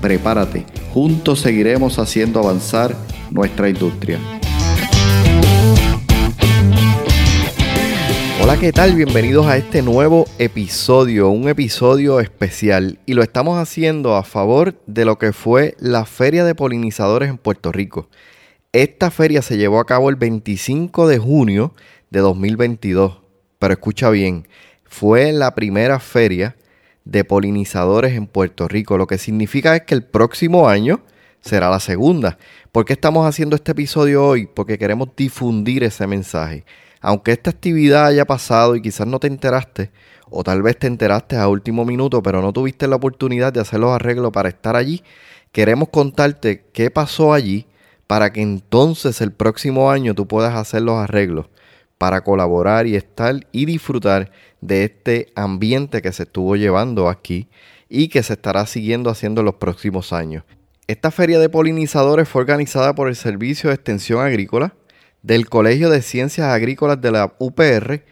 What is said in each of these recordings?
Prepárate, juntos seguiremos haciendo avanzar nuestra industria. Hola, ¿qué tal? Bienvenidos a este nuevo episodio, un episodio especial y lo estamos haciendo a favor de lo que fue la Feria de Polinizadores en Puerto Rico. Esta feria se llevó a cabo el 25 de junio de 2022, pero escucha bien, fue la primera feria de polinizadores en Puerto Rico, lo que significa es que el próximo año será la segunda. ¿Por qué estamos haciendo este episodio hoy? Porque queremos difundir ese mensaje aunque esta actividad haya pasado y quizás no te enteraste, o tal vez te enteraste a último minuto, pero no tuviste la oportunidad de hacer los arreglos para estar allí, queremos contarte qué pasó allí para que entonces el próximo año tú puedas hacer los arreglos para colaborar y estar y disfrutar de este ambiente que se estuvo llevando aquí y que se estará siguiendo haciendo en los próximos años. Esta feria de polinizadores fue organizada por el Servicio de Extensión Agrícola, del Colegio de Ciencias Agrícolas de la UPR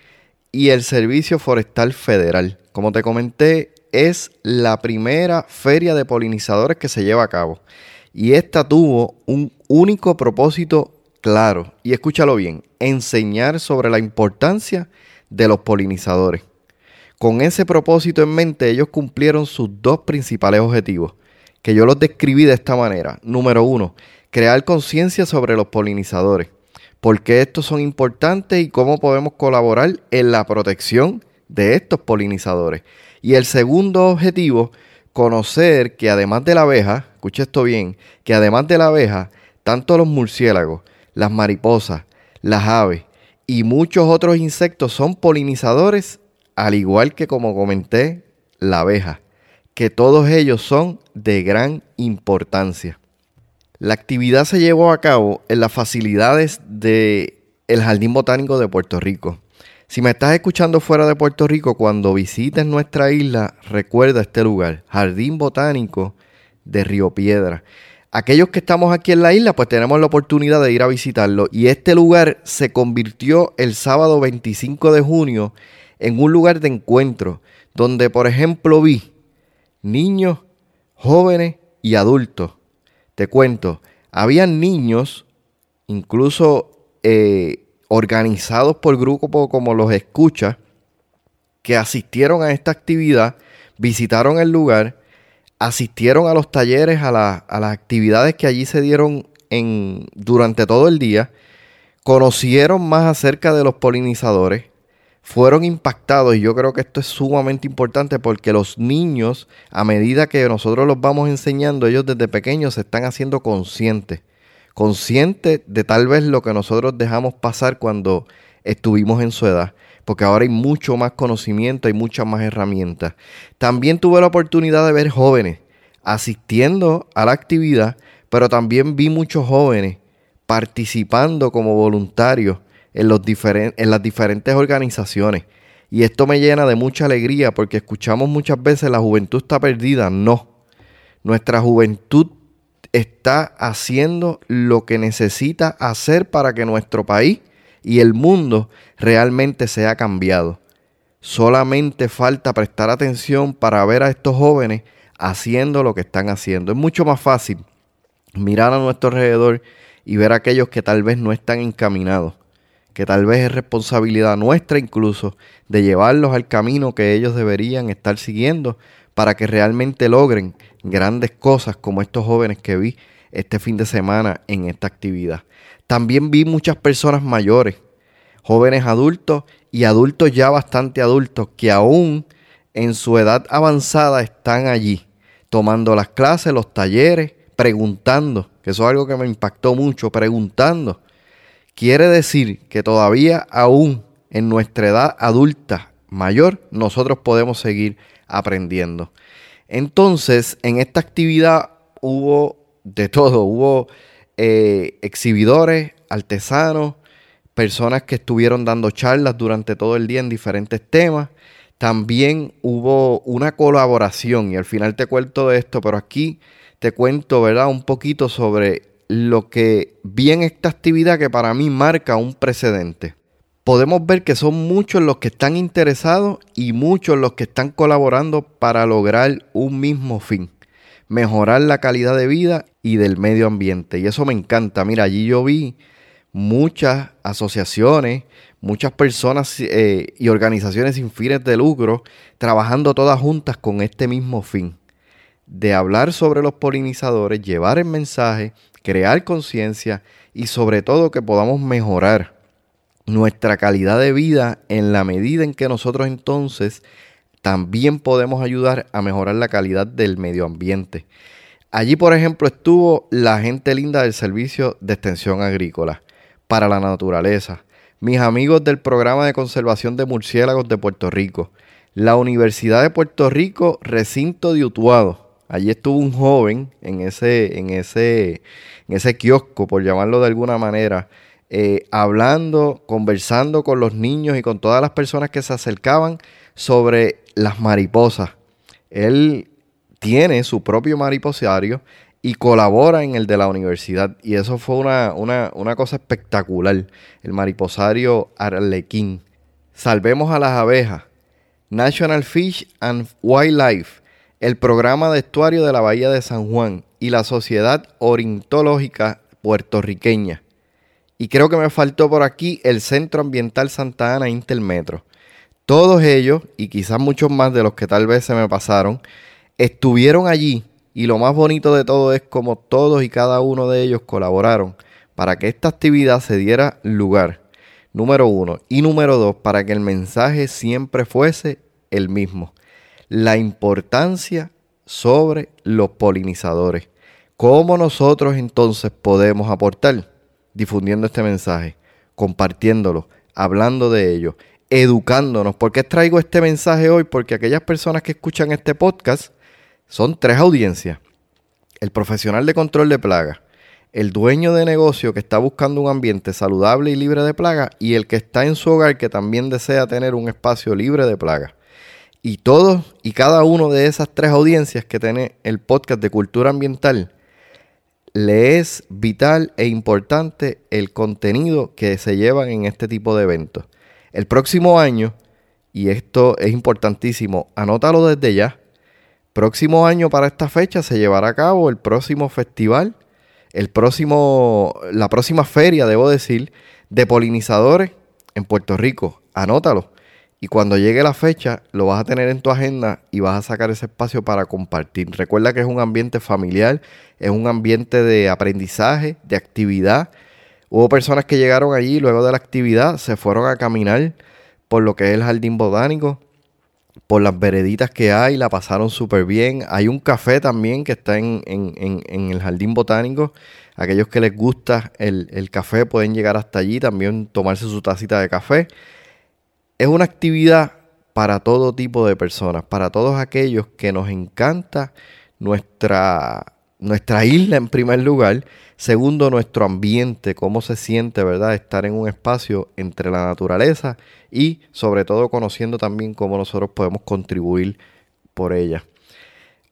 y el Servicio Forestal Federal. Como te comenté, es la primera feria de polinizadores que se lleva a cabo. Y esta tuvo un único propósito claro, y escúchalo bien, enseñar sobre la importancia de los polinizadores. Con ese propósito en mente, ellos cumplieron sus dos principales objetivos, que yo los describí de esta manera. Número uno, crear conciencia sobre los polinizadores por qué estos son importantes y cómo podemos colaborar en la protección de estos polinizadores. Y el segundo objetivo, conocer que además de la abeja, escuche esto bien, que además de la abeja, tanto los murciélagos, las mariposas, las aves y muchos otros insectos son polinizadores, al igual que como comenté, la abeja, que todos ellos son de gran importancia. La actividad se llevó a cabo en las facilidades del Jardín Botánico de Puerto Rico. Si me estás escuchando fuera de Puerto Rico, cuando visites nuestra isla, recuerda este lugar, Jardín Botánico de Río Piedra. Aquellos que estamos aquí en la isla, pues tenemos la oportunidad de ir a visitarlo. Y este lugar se convirtió el sábado 25 de junio en un lugar de encuentro, donde por ejemplo vi niños, jóvenes y adultos te cuento, habían niños, incluso eh, organizados por grupos como los escucha, que asistieron a esta actividad, visitaron el lugar, asistieron a los talleres, a, a las actividades que allí se dieron en, durante todo el día, conocieron más acerca de los polinizadores, fueron impactados y yo creo que esto es sumamente importante porque los niños, a medida que nosotros los vamos enseñando, ellos desde pequeños se están haciendo conscientes, conscientes de tal vez lo que nosotros dejamos pasar cuando estuvimos en su edad, porque ahora hay mucho más conocimiento, hay muchas más herramientas. También tuve la oportunidad de ver jóvenes asistiendo a la actividad, pero también vi muchos jóvenes participando como voluntarios en, en las diferentes organizaciones. Y esto me llena de mucha alegría porque escuchamos muchas veces la juventud está perdida. No, nuestra juventud está haciendo lo que necesita hacer para que nuestro país y el mundo realmente sea cambiado. Solamente falta prestar atención para ver a estos jóvenes haciendo lo que están haciendo. Es mucho más fácil mirar a nuestro alrededor y ver a aquellos que tal vez no están encaminados que tal vez es responsabilidad nuestra incluso de llevarlos al camino que ellos deberían estar siguiendo para que realmente logren grandes cosas como estos jóvenes que vi este fin de semana en esta actividad. También vi muchas personas mayores, jóvenes adultos y adultos ya bastante adultos que aún en su edad avanzada están allí tomando las clases, los talleres, preguntando, que eso es algo que me impactó mucho, preguntando Quiere decir que todavía aún en nuestra edad adulta mayor nosotros podemos seguir aprendiendo. Entonces, en esta actividad hubo de todo. Hubo eh, exhibidores, artesanos, personas que estuvieron dando charlas durante todo el día en diferentes temas. También hubo una colaboración y al final te cuento de esto, pero aquí te cuento, ¿verdad? Un poquito sobre lo que vi en esta actividad que para mí marca un precedente. Podemos ver que son muchos los que están interesados y muchos los que están colaborando para lograr un mismo fin, mejorar la calidad de vida y del medio ambiente. Y eso me encanta. Mira, allí yo vi muchas asociaciones, muchas personas eh, y organizaciones sin fines de lucro trabajando todas juntas con este mismo fin, de hablar sobre los polinizadores, llevar el mensaje, crear conciencia y sobre todo que podamos mejorar nuestra calidad de vida en la medida en que nosotros entonces también podemos ayudar a mejorar la calidad del medio ambiente. Allí, por ejemplo, estuvo la gente linda del Servicio de Extensión Agrícola para la Naturaleza, mis amigos del Programa de Conservación de Murciélagos de Puerto Rico, la Universidad de Puerto Rico, recinto de Utuado. Allí estuvo un joven en ese, en ese, en ese kiosco, por llamarlo de alguna manera, eh, hablando, conversando con los niños y con todas las personas que se acercaban sobre las mariposas. Él tiene su propio mariposario y colabora en el de la universidad. Y eso fue una, una, cosa espectacular. El mariposario Arlequín. Salvemos a las abejas. National Fish and Wildlife. El programa de estuario de la Bahía de San Juan y la Sociedad Ornitológica Puertorriqueña. Y creo que me faltó por aquí el Centro Ambiental Santa Ana Intermetro. Todos ellos, y quizás muchos más de los que tal vez se me pasaron, estuvieron allí y lo más bonito de todo es como todos y cada uno de ellos colaboraron para que esta actividad se diera lugar. Número uno. Y número dos, para que el mensaje siempre fuese el mismo. La importancia sobre los polinizadores. ¿Cómo nosotros entonces podemos aportar? Difundiendo este mensaje, compartiéndolo, hablando de ello, educándonos. ¿Por qué traigo este mensaje hoy? Porque aquellas personas que escuchan este podcast son tres audiencias. El profesional de control de plagas, el dueño de negocio que está buscando un ambiente saludable y libre de plagas y el que está en su hogar que también desea tener un espacio libre de plagas. Y todos y cada uno de esas tres audiencias que tiene el podcast de cultura ambiental, le es vital e importante el contenido que se llevan en este tipo de eventos. El próximo año, y esto es importantísimo, anótalo desde ya, Próximo año para esta fecha se llevará a cabo el próximo festival, el próximo, la próxima feria, debo decir, de polinizadores en Puerto Rico. Anótalo. Y cuando llegue la fecha, lo vas a tener en tu agenda y vas a sacar ese espacio para compartir. Recuerda que es un ambiente familiar, es un ambiente de aprendizaje, de actividad. Hubo personas que llegaron allí luego de la actividad, se fueron a caminar por lo que es el jardín botánico, por las vereditas que hay, la pasaron súper bien. Hay un café también que está en, el Jardín Botánico. Aquellos que les gusta el, el, café pueden llegar hasta allí, también tomarse su tacita de café. Es una actividad para todo tipo de personas, para todos aquellos que nos encanta nuestra, nuestra isla en primer lugar Segundo, nuestro ambiente, cómo se siente, ¿verdad? Estar en un espacio entre la naturaleza y sobre todo conociendo también cómo nosotros podemos contribuir por ella.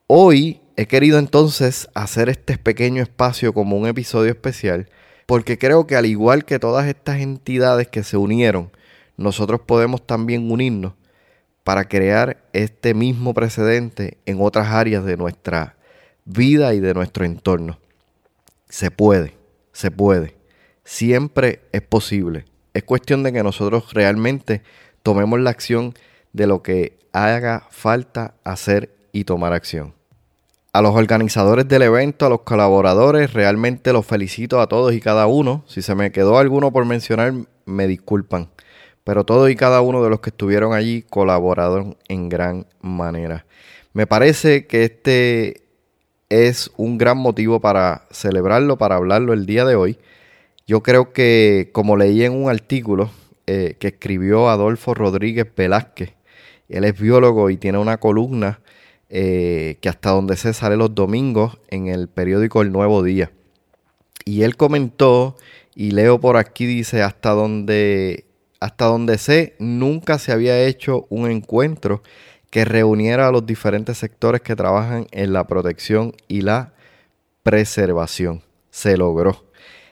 Hoy he querido entonces hacer este pequeño espacio como un episodio especial porque creo que al igual que todas estas entidades que se unieron, nosotros podemos también unirnos para crear este mismo precedente en otras áreas de nuestra vida y de nuestro entorno. Se puede, se puede. Siempre es posible. Es cuestión de que nosotros realmente tomemos la acción de lo que haga falta hacer y tomar acción. A los organizadores del evento, a los colaboradores, realmente los felicito a todos y cada uno. Si se me quedó alguno por mencionar, me disculpan. Pero todos y cada uno de los que estuvieron allí colaboraron en gran manera. Me parece que este es un gran motivo para celebrarlo, para hablarlo el día de hoy. Yo creo que, como leí en un artículo eh, que escribió Adolfo Rodríguez Velázquez, él es biólogo y tiene una columna eh, que hasta donde se sale los domingos en el periódico El Nuevo Día. Y él comentó, y leo por aquí, dice, hasta donde, hasta donde sé, nunca se había hecho un encuentro que reuniera a los diferentes sectores que trabajan en la protección y la preservación. Se logró.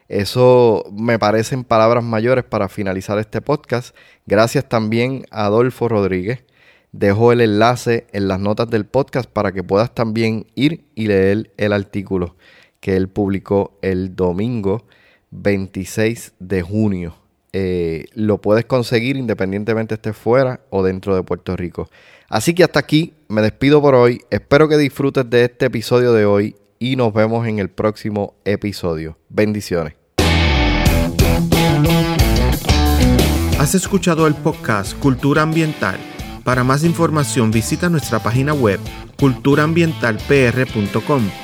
Eso me parecen palabras mayores para finalizar este podcast. Gracias también a Adolfo Rodríguez. Dejo el enlace en las notas del podcast para que puedas también ir y leer el artículo que él publicó el domingo 26 de junio. Eh, lo puedes conseguir independientemente esté fuera o dentro de Puerto Rico. Así que hasta aquí me despido por hoy. Espero que disfrutes de este episodio de hoy y nos vemos en el próximo episodio. Bendiciones. Has escuchado el podcast Cultura Ambiental. Para más información visita nuestra página web culturaambientalpr.com